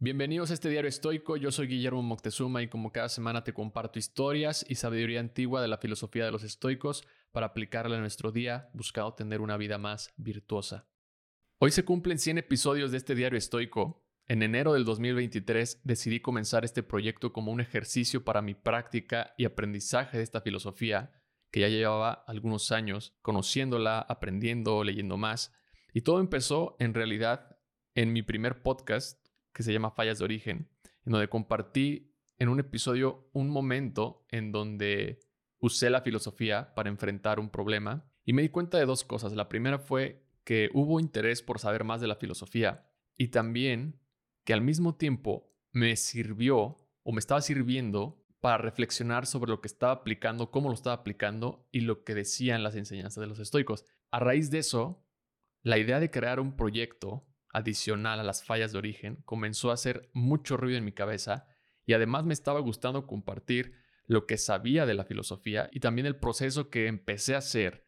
Bienvenidos a este diario estoico, yo soy Guillermo Moctezuma y como cada semana te comparto historias y sabiduría antigua de la filosofía de los estoicos para aplicarla en nuestro día buscando tener una vida más virtuosa. Hoy se cumplen 100 episodios de este diario estoico. En enero del 2023 decidí comenzar este proyecto como un ejercicio para mi práctica y aprendizaje de esta filosofía, que ya llevaba algunos años conociéndola, aprendiendo, leyendo más. Y todo empezó en realidad en mi primer podcast que se llama Fallas de Origen, en donde compartí en un episodio un momento en donde usé la filosofía para enfrentar un problema y me di cuenta de dos cosas. La primera fue que hubo interés por saber más de la filosofía y también que al mismo tiempo me sirvió o me estaba sirviendo para reflexionar sobre lo que estaba aplicando, cómo lo estaba aplicando y lo que decían las enseñanzas de los estoicos. A raíz de eso, la idea de crear un proyecto adicional a las fallas de origen comenzó a hacer mucho ruido en mi cabeza y además me estaba gustando compartir lo que sabía de la filosofía y también el proceso que empecé a hacer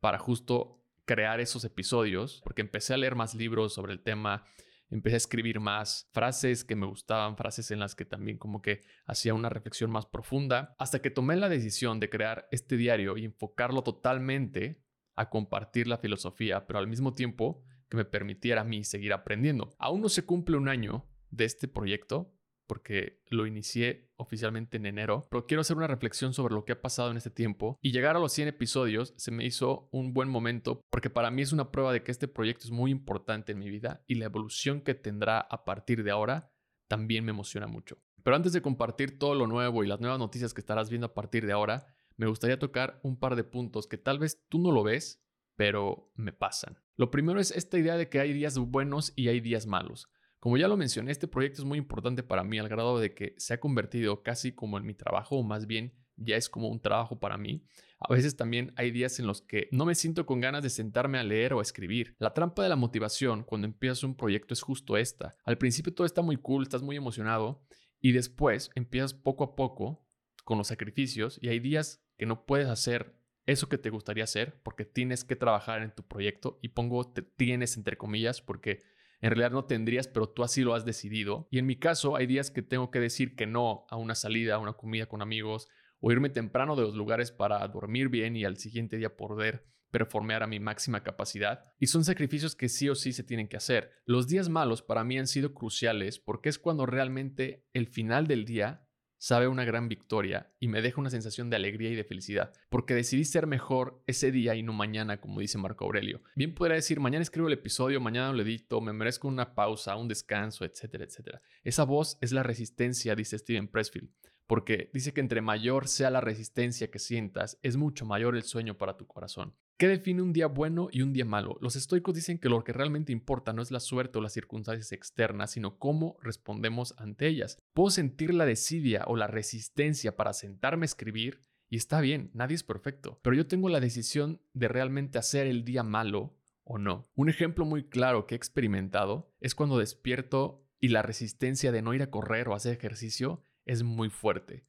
para justo crear esos episodios, porque empecé a leer más libros sobre el tema, empecé a escribir más frases que me gustaban, frases en las que también como que hacía una reflexión más profunda, hasta que tomé la decisión de crear este diario y enfocarlo totalmente a compartir la filosofía, pero al mismo tiempo que me permitiera a mí seguir aprendiendo. Aún no se cumple un año de este proyecto, porque lo inicié oficialmente en enero, pero quiero hacer una reflexión sobre lo que ha pasado en este tiempo y llegar a los 100 episodios se me hizo un buen momento porque para mí es una prueba de que este proyecto es muy importante en mi vida y la evolución que tendrá a partir de ahora también me emociona mucho. Pero antes de compartir todo lo nuevo y las nuevas noticias que estarás viendo a partir de ahora, me gustaría tocar un par de puntos que tal vez tú no lo ves, pero me pasan. Lo primero es esta idea de que hay días buenos y hay días malos. Como ya lo mencioné, este proyecto es muy importante para mí al grado de que se ha convertido casi como en mi trabajo, o más bien ya es como un trabajo para mí. A veces también hay días en los que no me siento con ganas de sentarme a leer o a escribir. La trampa de la motivación cuando empiezas un proyecto es justo esta. Al principio todo está muy cool, estás muy emocionado y después empiezas poco a poco con los sacrificios y hay días que no puedes hacer eso que te gustaría hacer porque tienes que trabajar en tu proyecto y pongo te tienes entre comillas porque en realidad no tendrías, pero tú así lo has decidido. Y en mi caso hay días que tengo que decir que no a una salida, a una comida con amigos o irme temprano de los lugares para dormir bien y al siguiente día poder performear a mi máxima capacidad. Y son sacrificios que sí o sí se tienen que hacer. Los días malos para mí han sido cruciales porque es cuando realmente el final del día sabe una gran victoria y me deja una sensación de alegría y de felicidad, porque decidí ser mejor ese día y no mañana, como dice Marco Aurelio. Bien podría decir, mañana escribo el episodio, mañana lo edito, me merezco una pausa, un descanso, etcétera, etcétera. Esa voz es la resistencia, dice Steven Pressfield, porque dice que entre mayor sea la resistencia que sientas, es mucho mayor el sueño para tu corazón. ¿Qué define un día bueno y un día malo? Los estoicos dicen que lo que realmente importa no es la suerte o las circunstancias externas, sino cómo respondemos ante ellas. Puedo sentir la desidia o la resistencia para sentarme a escribir y está bien, nadie es perfecto, pero yo tengo la decisión de realmente hacer el día malo o no. Un ejemplo muy claro que he experimentado es cuando despierto y la resistencia de no ir a correr o hacer ejercicio es muy fuerte.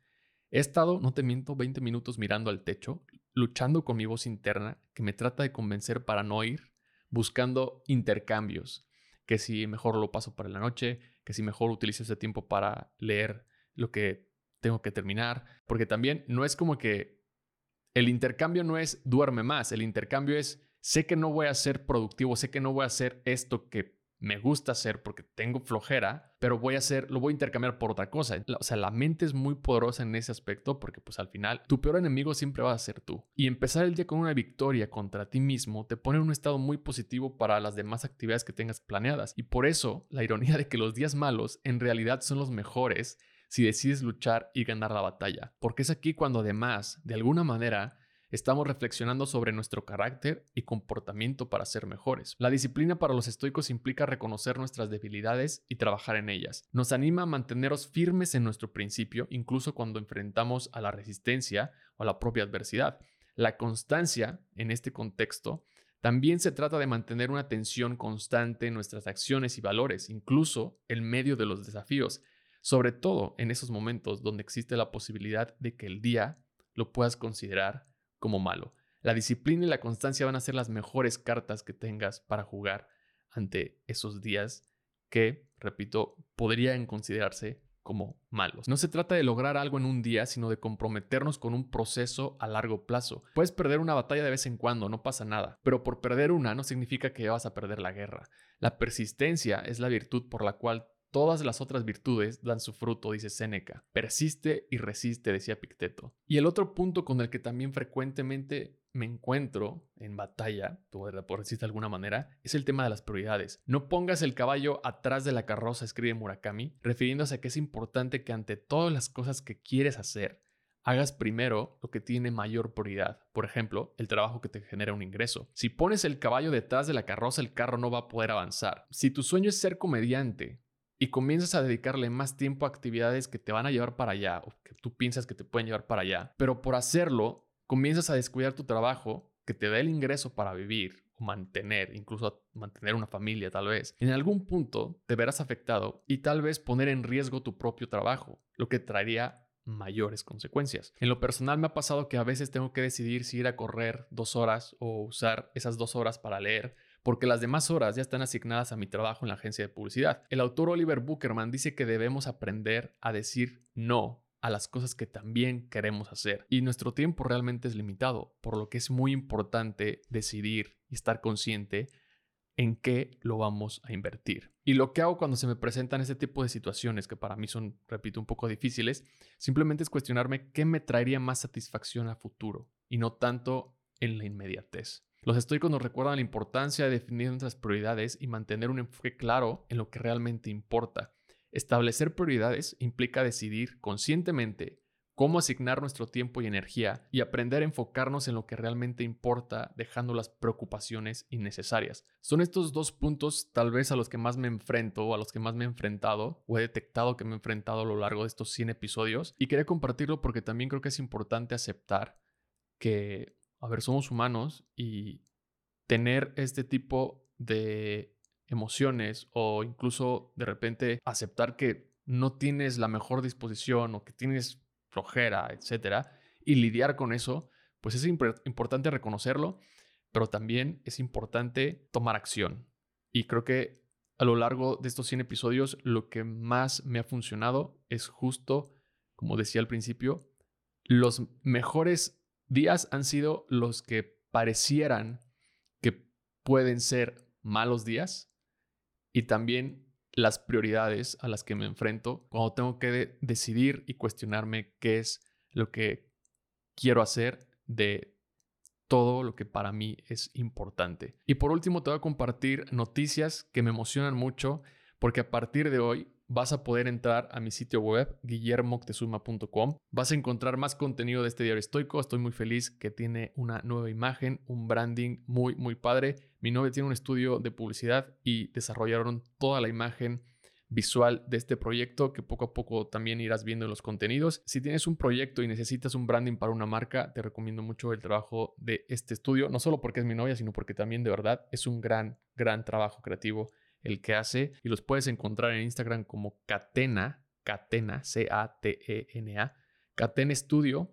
He estado, no te miento, 20 minutos mirando al techo, luchando con mi voz interna que me trata de convencer para no ir, buscando intercambios, que si mejor lo paso para la noche, que si mejor utilizo ese tiempo para leer lo que tengo que terminar, porque también no es como que el intercambio no es duerme más, el intercambio es sé que no voy a ser productivo, sé que no voy a hacer esto que me gusta hacer porque tengo flojera, pero voy a hacer, lo voy a intercambiar por otra cosa. O sea, la mente es muy poderosa en ese aspecto porque pues al final tu peor enemigo siempre va a ser tú. Y empezar el día con una victoria contra ti mismo te pone en un estado muy positivo para las demás actividades que tengas planeadas. Y por eso la ironía de que los días malos en realidad son los mejores si decides luchar y ganar la batalla. Porque es aquí cuando además, de alguna manera, Estamos reflexionando sobre nuestro carácter y comportamiento para ser mejores. La disciplina para los estoicos implica reconocer nuestras debilidades y trabajar en ellas. Nos anima a mantenernos firmes en nuestro principio, incluso cuando enfrentamos a la resistencia o a la propia adversidad. La constancia, en este contexto, también se trata de mantener una atención constante en nuestras acciones y valores, incluso en medio de los desafíos, sobre todo en esos momentos donde existe la posibilidad de que el día lo puedas considerar como malo. La disciplina y la constancia van a ser las mejores cartas que tengas para jugar ante esos días que repito, podrían considerarse como malos. No se trata de lograr algo en un día, sino de comprometernos con un proceso a largo plazo. Puedes perder una batalla de vez en cuando, no pasa nada, pero por perder una no significa que vas a perder la guerra. La persistencia es la virtud por la cual Todas las otras virtudes dan su fruto, dice Séneca. Persiste y resiste, decía Picteto. Y el otro punto con el que también frecuentemente me encuentro en batalla, por decir de alguna manera, es el tema de las prioridades. No pongas el caballo atrás de la carroza, escribe Murakami, refiriéndose a que es importante que ante todas las cosas que quieres hacer, hagas primero lo que tiene mayor prioridad. Por ejemplo, el trabajo que te genera un ingreso. Si pones el caballo detrás de la carroza, el carro no va a poder avanzar. Si tu sueño es ser comediante, y comienzas a dedicarle más tiempo a actividades que te van a llevar para allá o que tú piensas que te pueden llevar para allá, pero por hacerlo comienzas a descuidar tu trabajo que te da el ingreso para vivir o mantener, incluso mantener una familia tal vez, en algún punto te verás afectado y tal vez poner en riesgo tu propio trabajo, lo que traería mayores consecuencias. En lo personal me ha pasado que a veces tengo que decidir si ir a correr dos horas o usar esas dos horas para leer porque las demás horas ya están asignadas a mi trabajo en la agencia de publicidad. El autor Oliver Buckerman dice que debemos aprender a decir no a las cosas que también queremos hacer. Y nuestro tiempo realmente es limitado, por lo que es muy importante decidir y estar consciente en qué lo vamos a invertir. Y lo que hago cuando se me presentan este tipo de situaciones, que para mí son, repito, un poco difíciles, simplemente es cuestionarme qué me traería más satisfacción a futuro y no tanto en la inmediatez. Los estoicos nos recuerdan la importancia de definir nuestras prioridades y mantener un enfoque claro en lo que realmente importa. Establecer prioridades implica decidir conscientemente cómo asignar nuestro tiempo y energía y aprender a enfocarnos en lo que realmente importa, dejando las preocupaciones innecesarias. Son estos dos puntos tal vez a los que más me enfrento o a los que más me he enfrentado o he detectado que me he enfrentado a lo largo de estos 100 episodios y quería compartirlo porque también creo que es importante aceptar que a ver, somos humanos y tener este tipo de emociones o incluso de repente aceptar que no tienes la mejor disposición o que tienes flojera, etcétera, y lidiar con eso, pues es importante reconocerlo, pero también es importante tomar acción. Y creo que a lo largo de estos 100 episodios, lo que más me ha funcionado es justo, como decía al principio, los mejores días han sido los que parecieran que pueden ser malos días y también las prioridades a las que me enfrento cuando tengo que decidir y cuestionarme qué es lo que quiero hacer de todo lo que para mí es importante. Y por último te voy a compartir noticias que me emocionan mucho porque a partir de hoy vas a poder entrar a mi sitio web guillermoctezuma.com. Vas a encontrar más contenido de este diario estoico. Estoy muy feliz que tiene una nueva imagen, un branding muy, muy padre. Mi novia tiene un estudio de publicidad y desarrollaron toda la imagen visual de este proyecto que poco a poco también irás viendo en los contenidos. Si tienes un proyecto y necesitas un branding para una marca, te recomiendo mucho el trabajo de este estudio, no solo porque es mi novia, sino porque también de verdad es un gran, gran trabajo creativo el que hace y los puedes encontrar en Instagram como Catena, Catena, C-A-T-E-N-A, Catena Studio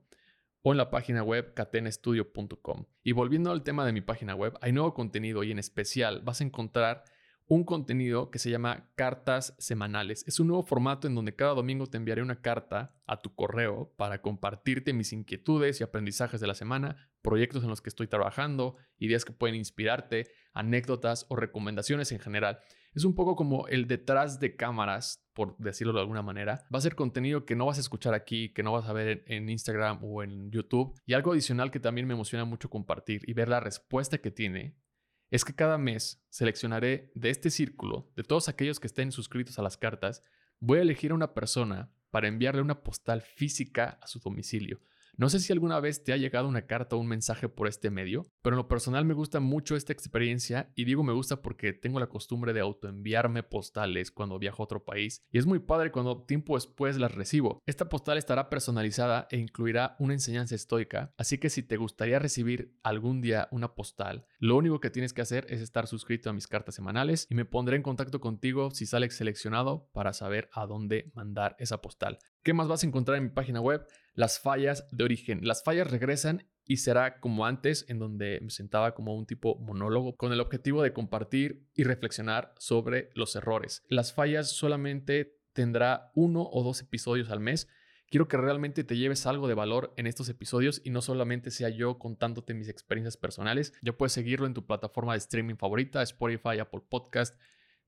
o en la página web catenestudio.com. Y volviendo al tema de mi página web, hay nuevo contenido y en especial vas a encontrar un contenido que se llama cartas semanales. Es un nuevo formato en donde cada domingo te enviaré una carta a tu correo para compartirte mis inquietudes y aprendizajes de la semana, proyectos en los que estoy trabajando, ideas que pueden inspirarte, anécdotas o recomendaciones en general. Es un poco como el detrás de cámaras, por decirlo de alguna manera. Va a ser contenido que no vas a escuchar aquí, que no vas a ver en Instagram o en YouTube. Y algo adicional que también me emociona mucho compartir y ver la respuesta que tiene es que cada mes seleccionaré de este círculo, de todos aquellos que estén suscritos a las cartas, voy a elegir a una persona para enviarle una postal física a su domicilio. No sé si alguna vez te ha llegado una carta o un mensaje por este medio, pero en lo personal me gusta mucho esta experiencia y digo me gusta porque tengo la costumbre de autoenviarme postales cuando viajo a otro país y es muy padre cuando tiempo después las recibo. Esta postal estará personalizada e incluirá una enseñanza estoica, así que si te gustaría recibir algún día una postal, lo único que tienes que hacer es estar suscrito a mis cartas semanales y me pondré en contacto contigo si sales seleccionado para saber a dónde mandar esa postal. ¿Qué más vas a encontrar en mi página web? Las fallas de origen. Las fallas regresan y será como antes, en donde me sentaba como un tipo monólogo con el objetivo de compartir y reflexionar sobre los errores. Las fallas solamente tendrá uno o dos episodios al mes. Quiero que realmente te lleves algo de valor en estos episodios y no solamente sea yo contándote mis experiencias personales. Ya puedes seguirlo en tu plataforma de streaming favorita, Spotify, Apple Podcast,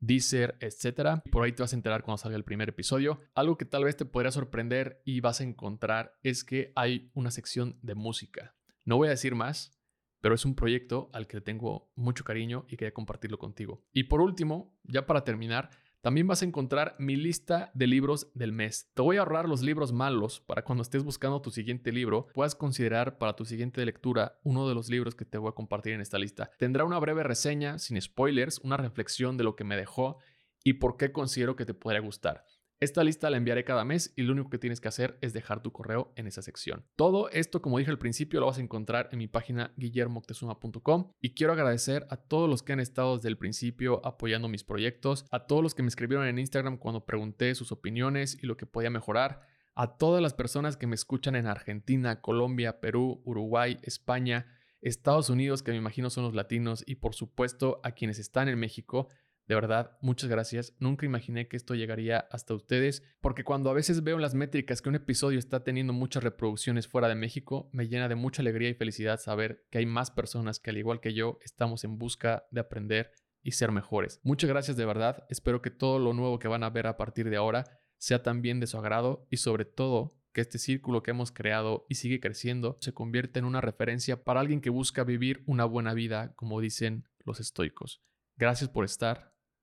Deezer, etc. Por ahí te vas a enterar cuando salga el primer episodio. Algo que tal vez te podría sorprender y vas a encontrar es que hay una sección de música. No voy a decir más, pero es un proyecto al que tengo mucho cariño y quería compartirlo contigo. Y por último, ya para terminar, también vas a encontrar mi lista de libros del mes. Te voy a ahorrar los libros malos para cuando estés buscando tu siguiente libro, puedas considerar para tu siguiente lectura uno de los libros que te voy a compartir en esta lista. Tendrá una breve reseña, sin spoilers, una reflexión de lo que me dejó y por qué considero que te podría gustar. Esta lista la enviaré cada mes y lo único que tienes que hacer es dejar tu correo en esa sección. Todo esto, como dije al principio, lo vas a encontrar en mi página guillermoctezuma.com y quiero agradecer a todos los que han estado desde el principio apoyando mis proyectos, a todos los que me escribieron en Instagram cuando pregunté sus opiniones y lo que podía mejorar, a todas las personas que me escuchan en Argentina, Colombia, Perú, Uruguay, España, Estados Unidos, que me imagino son los latinos, y por supuesto a quienes están en México. De verdad, muchas gracias. Nunca imaginé que esto llegaría hasta ustedes, porque cuando a veces veo en las métricas que un episodio está teniendo muchas reproducciones fuera de México, me llena de mucha alegría y felicidad saber que hay más personas que al igual que yo estamos en busca de aprender y ser mejores. Muchas gracias de verdad. Espero que todo lo nuevo que van a ver a partir de ahora sea también de su agrado y sobre todo que este círculo que hemos creado y sigue creciendo se convierta en una referencia para alguien que busca vivir una buena vida, como dicen los estoicos. Gracias por estar.